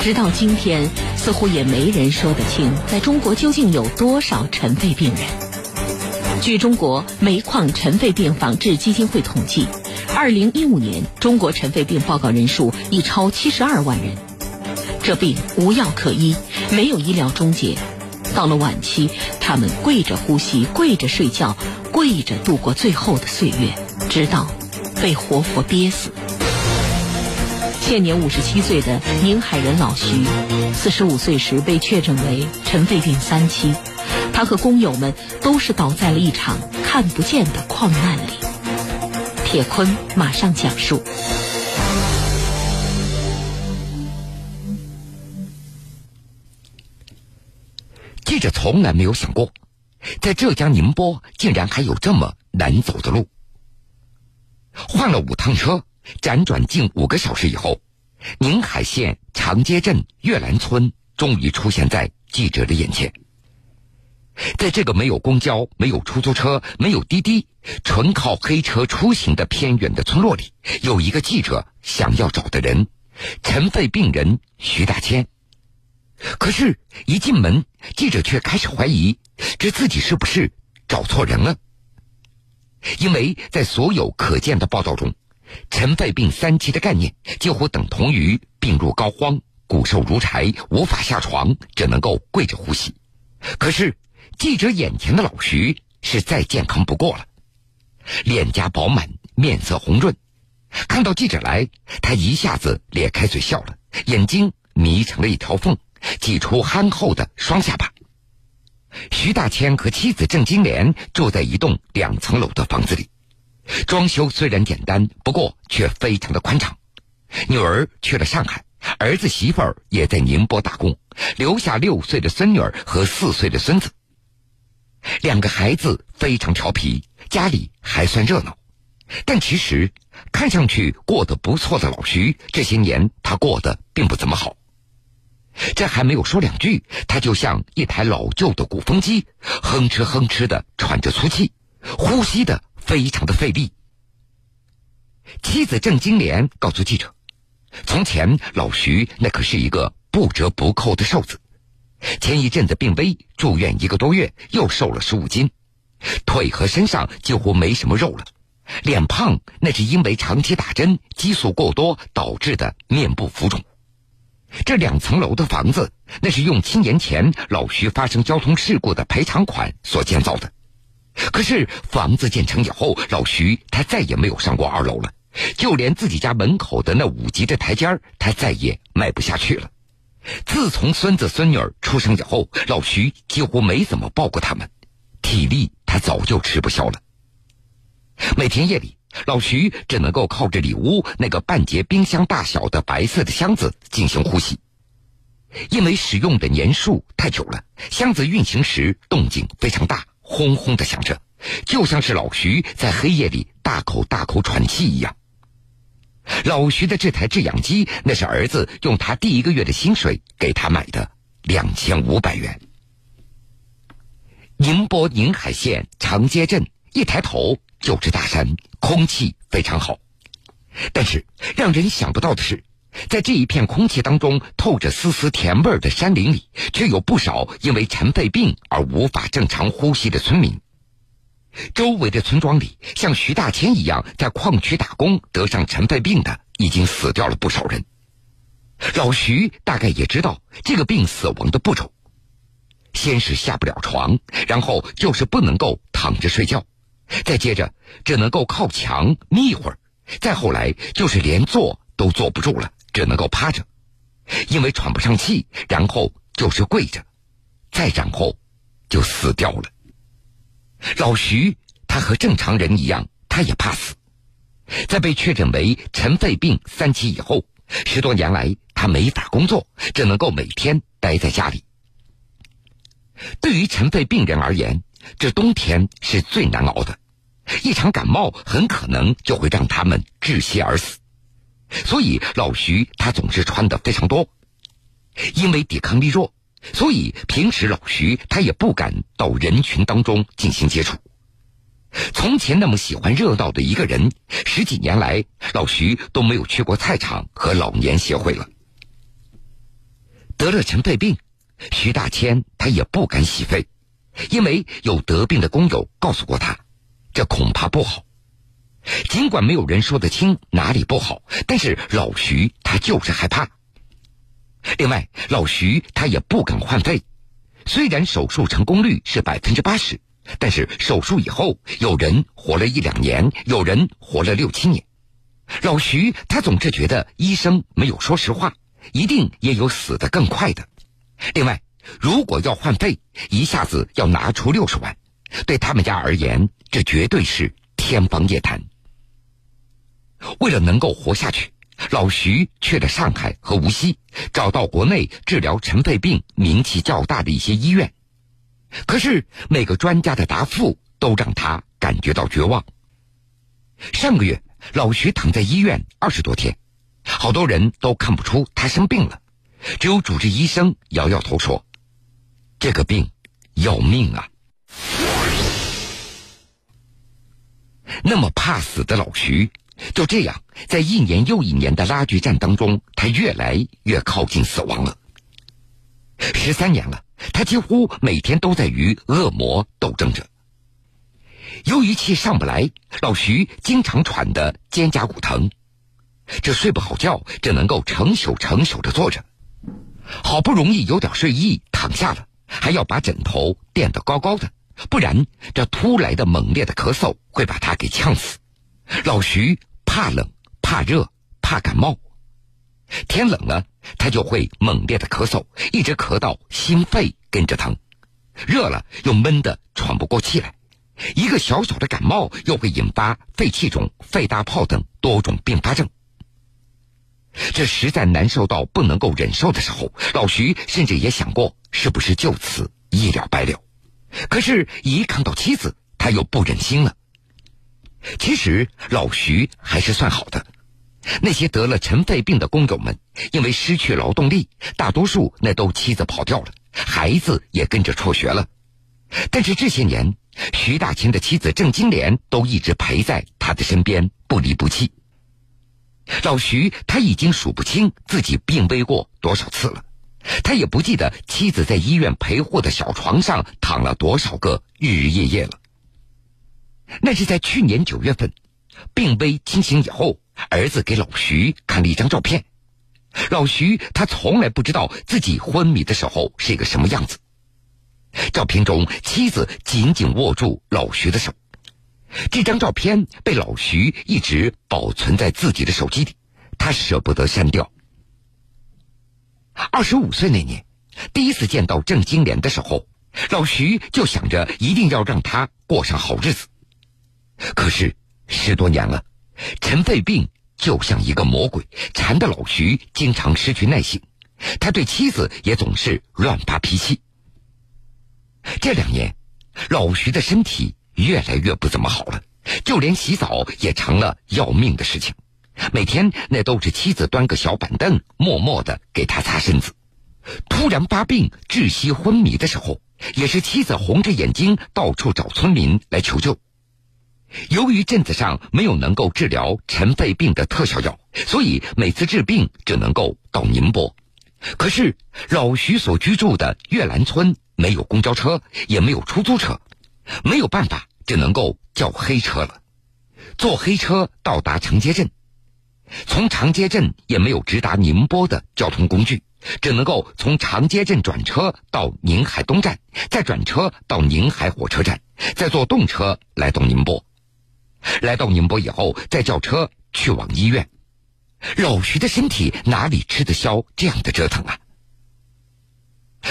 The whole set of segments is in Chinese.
直到今天，似乎也没人说得清，在中国究竟有多少尘肺病人。据中国煤矿尘肺病防治基金会统计，二零一五年中国尘肺病报告人数已超七十二万人。这病无药可医，没有医疗终结，到了晚期，他们跪着呼吸，跪着睡觉，跪着度过最后的岁月，直到被活活憋死。现年五十七岁的宁海人老徐，四十五岁时被确诊为尘肺病三期。他和工友们都是倒在了一场看不见的矿难里。铁坤马上讲述。记者从来没有想过，在浙江宁波竟然还有这么难走的路。换了五趟车。辗转近五个小时以后，宁海县长街镇月兰村终于出现在记者的眼前。在这个没有公交、没有出租车、没有滴滴，纯靠黑车出行的偏远的村落里，有一个记者想要找的人——尘肺病人徐大千。可是，一进门，记者却开始怀疑，这自己是不是找错人了？因为在所有可见的报道中。尘肺病三期的概念几乎等同于病入膏肓、骨瘦如柴、无法下床、只能够跪着呼吸。可是记者眼前的老徐是再健康不过了，脸颊饱满，面色红润。看到记者来，他一下子咧开嘴笑了，眼睛眯成了一条缝，挤出憨厚的双下巴。徐大千和妻子郑金莲住在一栋两层楼的房子里。装修虽然简单，不过却非常的宽敞。女儿去了上海，儿子媳妇儿也在宁波打工，留下六岁的孙女儿和四岁的孙子。两个孩子非常调皮，家里还算热闹。但其实，看上去过得不错的老徐，这些年他过得并不怎么好。这还没有说两句，他就像一台老旧的鼓风机，哼哧哼哧的喘着粗气，呼吸的。非常的费力。妻子郑金莲告诉记者：“从前老徐那可是一个不折不扣的瘦子，前一阵子病危住院一个多月，又瘦了十五斤，腿和身上几乎没什么肉了。脸胖那是因为长期打针，激素过多导致的面部浮肿。这两层楼的房子，那是用七年前老徐发生交通事故的赔偿款所建造的。”可是房子建成以后，老徐他再也没有上过二楼了，就连自己家门口的那五级的台阶儿，他再也迈不下去了。自从孙子孙女儿出生以后，老徐几乎没怎么抱过他们，体力他早就吃不消了。每天夜里，老徐只能够靠着里屋那个半截冰箱大小的白色的箱子进行呼吸，因为使用的年数太久了，箱子运行时动静非常大。轰轰的响着，就像是老徐在黑夜里大口大口喘气一样。老徐的这台制氧机，那是儿子用他第一个月的薪水给他买的，两千五百元。宁波宁海县长街镇，一抬头就是大山，空气非常好。但是让人想不到的是。在这一片空气当中透着丝丝甜味的山林里，却有不少因为尘肺病而无法正常呼吸的村民。周围的村庄里，像徐大千一样在矿区打工得上尘肺病的，已经死掉了不少人。老徐大概也知道这个病死亡的步骤：先是下不了床，然后就是不能够躺着睡觉，再接着只能够靠墙眯一会儿，再后来就是连坐都坐不住了。只能够趴着，因为喘不上气，然后就是跪着，再然后就死掉了。老徐他和正常人一样，他也怕死。在被确诊为尘肺病三期以后，十多年来他没法工作，只能够每天待在家里。对于尘肺病人而言，这冬天是最难熬的，一场感冒很可能就会让他们窒息而死。所以老徐他总是穿的非常多，因为抵抗力弱，所以平时老徐他也不敢到人群当中进行接触。从前那么喜欢热闹的一个人，十几年来老徐都没有去过菜场和老年协会了。得了尘肺病，徐大千他也不敢洗肺，因为有得病的工友告诉过他，这恐怕不好。尽管没有人说得清哪里不好，但是老徐他就是害怕。另外，老徐他也不敢换肺，虽然手术成功率是百分之八十，但是手术以后有人活了一两年，有人活了六七年。老徐他总是觉得医生没有说实话，一定也有死得更快的。另外，如果要换肺，一下子要拿出六十万，对他们家而言，这绝对是天方夜谭。为了能够活下去，老徐去了上海和无锡，找到国内治疗尘肺病名气较大的一些医院，可是每个专家的答复都让他感觉到绝望。上个月，老徐躺在医院二十多天，好多人都看不出他生病了，只有主治医生摇摇头说：“这个病要命啊！”那么怕死的老徐。就这样，在一年又一年的拉锯战当中，他越来越靠近死亡了。十三年了，他几乎每天都在与恶魔斗争着。由于气上不来，老徐经常喘得肩胛骨疼，这睡不好觉，只能够成宿成宿的坐着。好不容易有点睡意，躺下了，还要把枕头垫得高高的，不然这突来的猛烈的咳嗽会把他给呛死。老徐。怕冷，怕热，怕感冒。天冷了，他就会猛烈的咳嗽，一直咳到心肺跟着疼；热了又闷得喘不过气来。一个小小的感冒又会引发肺气肿、肺大泡等多种并发症。这实在难受到不能够忍受的时候，老徐甚至也想过是不是就此一了百了。可是，一看到妻子，他又不忍心了。其实老徐还是算好的，那些得了尘肺病的工友们，因为失去劳动力，大多数那都妻子跑掉了，孩子也跟着辍学了。但是这些年，徐大清的妻子郑金莲都一直陪在他的身边，不离不弃。老徐他已经数不清自己病危过多少次了，他也不记得妻子在医院陪护的小床上躺了多少个日日夜夜了。那是在去年九月份，病危清醒以后，儿子给老徐看了一张照片。老徐他从来不知道自己昏迷的时候是一个什么样子。照片中，妻子紧紧握住老徐的手。这张照片被老徐一直保存在自己的手机里，他舍不得删掉。二十五岁那年，第一次见到郑金莲的时候，老徐就想着一定要让她过上好日子。可是十多年了，尘肺病就像一个魔鬼，缠得老徐经常失去耐性。他对妻子也总是乱发脾气。这两年，老徐的身体越来越不怎么好了，就连洗澡也成了要命的事情。每天那都是妻子端个小板凳，默默的给他擦身子。突然发病窒息昏迷的时候，也是妻子红着眼睛到处找村民来求救。由于镇子上没有能够治疗尘肺病的特效药，所以每次治病只能够到宁波。可是老徐所居住的月兰村没有公交车，也没有出租车，没有办法，只能够叫黑车了。坐黑车到达长街镇，从长街镇也没有直达宁波的交通工具，只能够从长街镇转车到宁海东站，再转车到宁海火车站，再坐动车来到宁波。来到宁波以后，再叫车去往医院。老徐的身体哪里吃得消这样的折腾啊？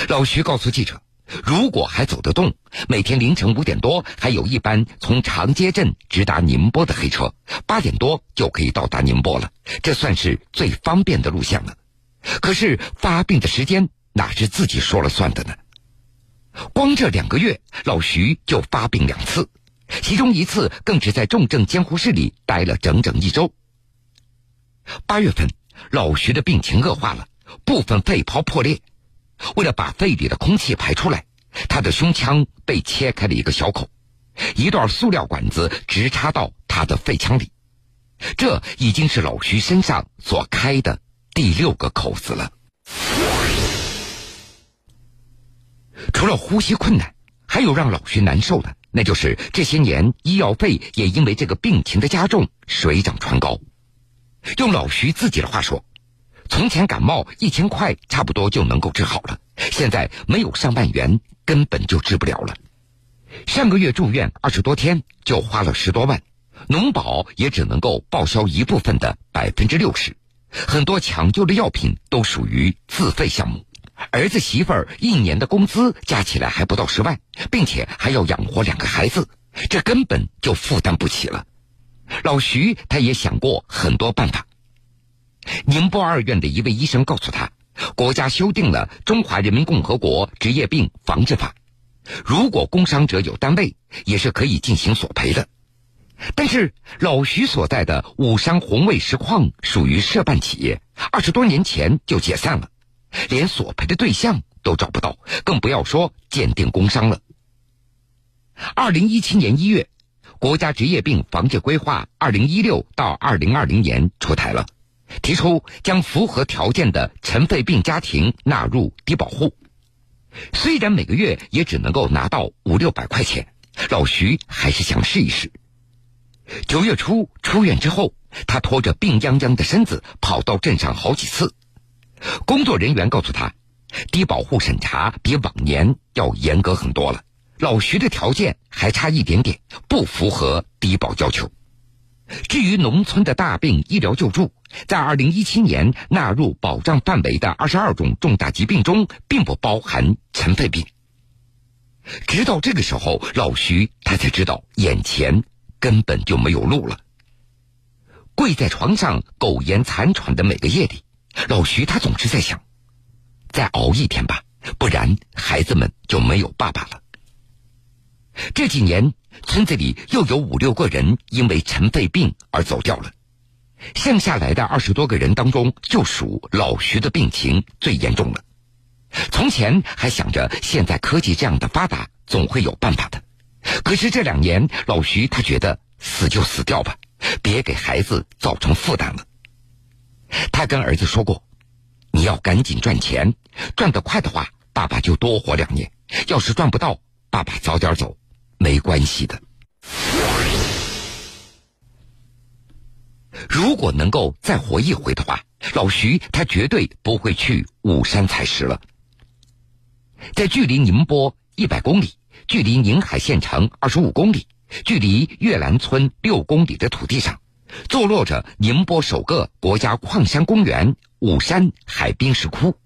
老徐告诉记者：“如果还走得动，每天凌晨五点多还有一班从长街镇直达宁波的黑车，八点多就可以到达宁波了，这算是最方便的路线了。可是发病的时间哪是自己说了算的呢？光这两个月，老徐就发病两次。”其中一次更是在重症监护室里待了整整一周。八月份，老徐的病情恶化了，部分肺泡破裂。为了把肺里的空气排出来，他的胸腔被切开了一个小口，一段塑料管子直插到他的肺腔里。这已经是老徐身上所开的第六个口子了。除了呼吸困难，还有让老徐难受的，那就是这些年医药费也因为这个病情的加重水涨船高。用老徐自己的话说，从前感冒一千块差不多就能够治好了，现在没有上万元根本就治不了了。上个月住院二十多天就花了十多万，农保也只能够报销一部分的百分之六十，很多抢救的药品都属于自费项目。儿子媳妇儿一年的工资加起来还不到十万，并且还要养活两个孩子，这根本就负担不起了。老徐他也想过很多办法。宁波二院的一位医生告诉他，国家修订了《中华人民共和国职业病防治法》，如果工伤者有单位，也是可以进行索赔的。但是老徐所在的武山红卫石矿属于涉办企业，二十多年前就解散了。连索赔的对象都找不到，更不要说鉴定工伤了。二零一七年一月，国家职业病防治规划二零一六到二零二零年出台了，提出将符合条件的尘肺病家庭纳入低保户。虽然每个月也只能够拿到五六百块钱，老徐还是想试一试。九月初出院之后，他拖着病殃殃的身子跑到镇上好几次。工作人员告诉他，低保户审查比往年要严格很多了。老徐的条件还差一点点，不符合低保要求。至于农村的大病医疗救助，在二零一七年纳入保障范围的二十二种重大疾病中，并不包含尘肺病。直到这个时候，老徐他才知道眼前根本就没有路了。跪在床上苟延残喘的每个夜里。老徐他总是在想，再熬一天吧，不然孩子们就没有爸爸了。这几年，村子里又有五六个人因为尘肺病而走掉了，剩下来的二十多个人当中，就属老徐的病情最严重了。从前还想着现在科技这样的发达，总会有办法的。可是这两年，老徐他觉得死就死掉吧，别给孩子造成负担了。他跟儿子说过：“你要赶紧赚钱，赚得快的话，爸爸就多活两年；要是赚不到，爸爸早点走，没关系的。”如果能够再活一回的话，老徐他绝对不会去武山采石了。在距离宁波一百公里、距离宁海县城二十五公里、距离月兰村六公里的土地上。坐落着宁波首个国家矿山公园——武山海滨石窟。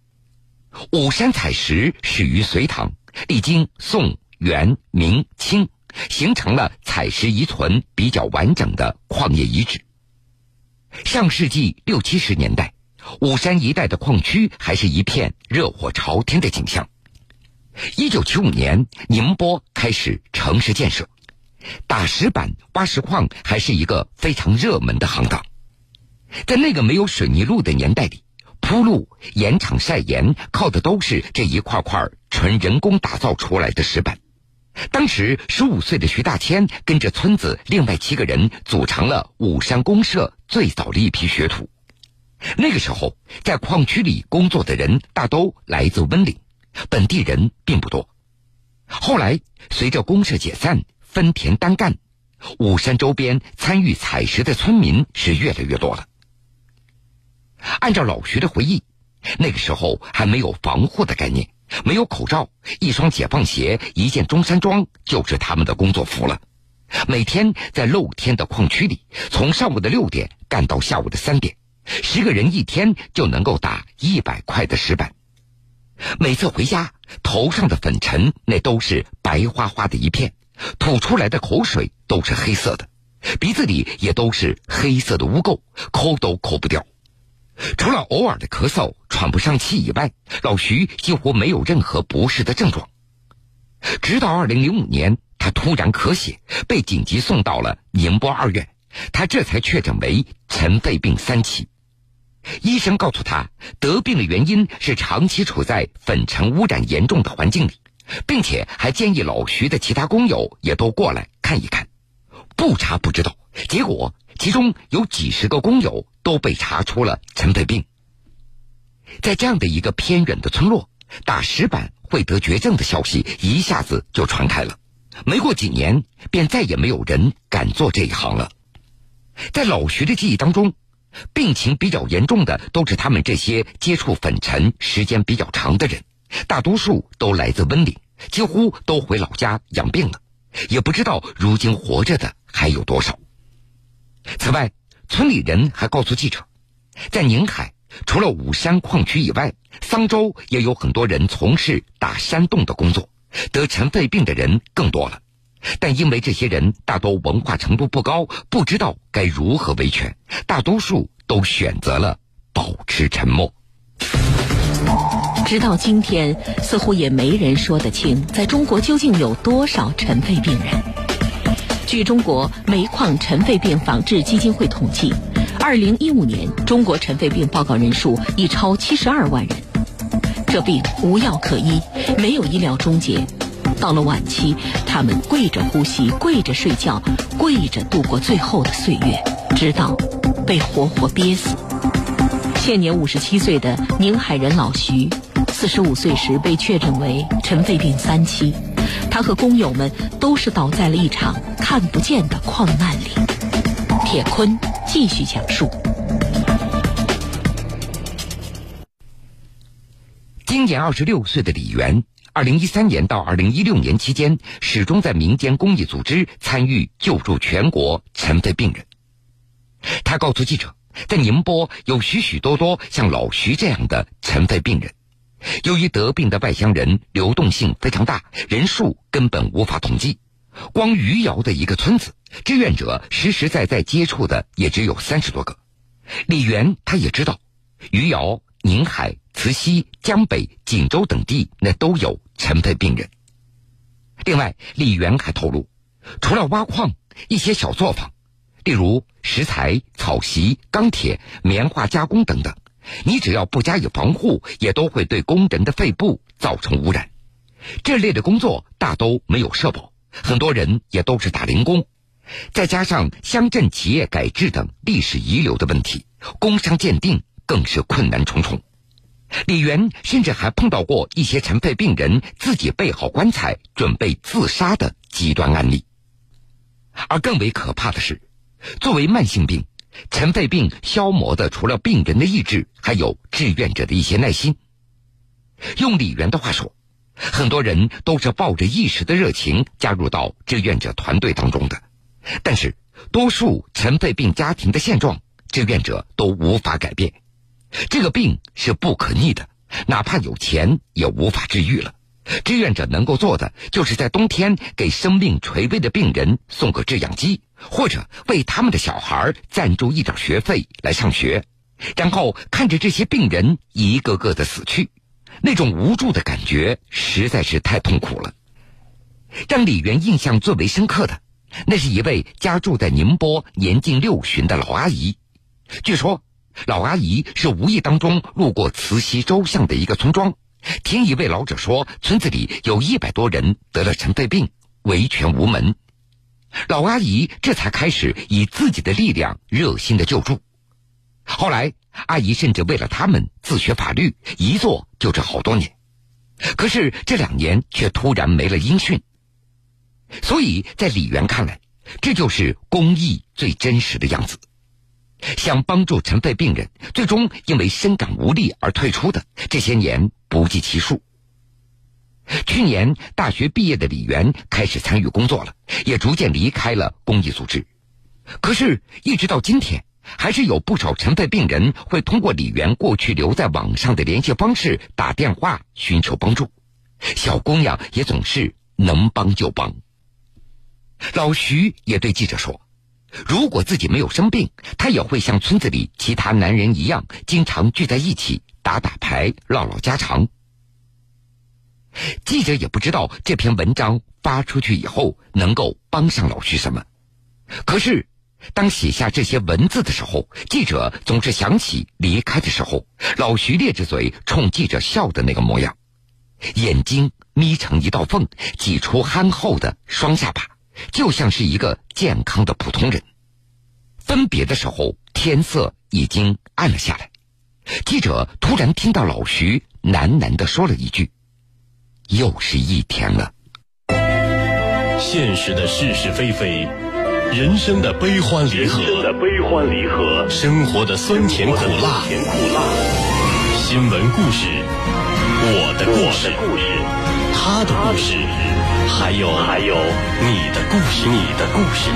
武山采石始于隋唐，历经宋、元、明、清，形成了采石遗存比较完整的矿业遗址。上世纪六七十年代，武山一带的矿区还是一片热火朝天的景象。一九七五年，宁波开始城市建设。打石板、挖石矿还是一个非常热门的行当，在那个没有水泥路的年代里，铺路、盐场晒盐，靠的都是这一块块纯人工打造出来的石板。当时十五岁的徐大千跟着村子另外七个人组成了武山公社最早的一批学徒。那个时候，在矿区里工作的人大都来自温岭，本地人并不多。后来，随着公社解散。分田单干，武山周边参与采石的村民是越来越多了。按照老徐的回忆，那个时候还没有防护的概念，没有口罩，一双解放鞋、一件中山装就是他们的工作服了。每天在露天的矿区里，从上午的六点干到下午的三点，十个人一天就能够打一百块的石板。每次回家，头上的粉尘那都是白花花的一片。吐出来的口水都是黑色的，鼻子里也都是黑色的污垢，抠都抠不掉。除了偶尔的咳嗽、喘不上气以外，老徐几乎没有任何不适的症状。直到二零零五年，他突然咳血，被紧急送到了宁波二院，他这才确诊为尘肺病三期。医生告诉他，得病的原因是长期处在粉尘污染严重的环境里。并且还建议老徐的其他工友也都过来看一看，不查不知道。结果其中有几十个工友都被查出了尘肺病。在这样的一个偏远的村落，打石板会得绝症的消息一下子就传开了，没过几年，便再也没有人敢做这一行了。在老徐的记忆当中，病情比较严重的都是他们这些接触粉尘时间比较长的人，大多数都来自温岭，几乎都回老家养病了，也不知道如今活着的还有多少。此外，村里人还告诉记者，在宁海，除了武山矿区以外，桑州也有很多人从事打山洞的工作，得尘肺病的人更多了。但因为这些人大多文化程度不高，不知道该如何维权，大多数都选择了保持沉默。直到今天，似乎也没人说得清，在中国究竟有多少尘肺病人。据中国煤矿尘肺病防治基金会统计，二零一五年中国尘肺病报告人数已超七十二万人。这病无药可医，没有医疗终结。到了晚期，他们跪着呼吸，跪着睡觉，跪着度过最后的岁月，直到被活活憋死。现年五十七岁的宁海人老徐，四十五岁时被确诊为尘肺病三期，他和工友们都是倒在了一场看不见的矿难里。铁坤继续讲述：今年二十六岁的李元。二零一三年到二零一六年期间，始终在民间公益组织参与救助全国尘肺病人。他告诉记者，在宁波有许许多多像老徐这样的尘肺病人。由于得病的外乡人流动性非常大，人数根本无法统计。光余姚的一个村子，志愿者实实在在接触的也只有三十多个。李元他也知道，余姚。宁海、慈溪、江北、锦州等地那都有尘肺病人。另外，李元还透露，除了挖矿，一些小作坊，例如石材、草席、钢铁、棉花加工等等，你只要不加以防护，也都会对工人的肺部造成污染。这类的工作大都没有社保，很多人也都是打零工，再加上乡镇企业改制等历史遗留的问题，工伤鉴定。更是困难重重。李元甚至还碰到过一些尘肺病人自己备好棺材准备自杀的极端案例。而更为可怕的是，作为慢性病，尘肺病消磨的除了病人的意志，还有志愿者的一些耐心。用李元的话说，很多人都是抱着一时的热情加入到志愿者团队当中的，但是多数尘肺病家庭的现状，志愿者都无法改变。这个病是不可逆的，哪怕有钱也无法治愈了。志愿者能够做的，就是在冬天给生命垂危的病人送个制氧机，或者为他们的小孩赞助一点学费来上学，然后看着这些病人一个个的死去，那种无助的感觉实在是太痛苦了。让李元印象最为深刻的，那是一位家住在宁波、年近六旬的老阿姨，据说。老阿姨是无意当中路过慈溪周巷的一个村庄，听一位老者说，村子里有一百多人得了尘肺病，维权无门。老阿姨这才开始以自己的力量热心的救助。后来，阿姨甚至为了他们自学法律，一做就是好多年。可是这两年却突然没了音讯。所以在李元看来，这就是公益最真实的样子。想帮助尘肺病人，最终因为深感无力而退出的，这些年不计其数。去年大学毕业的李元开始参与工作了，也逐渐离开了公益组织。可是，一直到今天，还是有不少尘肺病人会通过李元过去留在网上的联系方式打电话寻求帮助。小姑娘也总是能帮就帮。老徐也对记者说。如果自己没有生病，他也会像村子里其他男人一样，经常聚在一起打打牌、唠唠家常。记者也不知道这篇文章发出去以后能够帮上老徐什么，可是当写下这些文字的时候，记者总是想起离开的时候，老徐咧着嘴冲记者笑的那个模样，眼睛眯成一道缝，挤出憨厚的双下巴。就像是一个健康的普通人。分别的时候，天色已经暗了下来。记者突然听到老徐喃喃的说了一句：“又是一天了。现实的是是非非，人生的悲欢离合，人生的悲欢离合，生活的酸甜苦辣，甜苦辣，新闻故事，我的故事，故事，他的故事，还有还有你的故事，你的故事。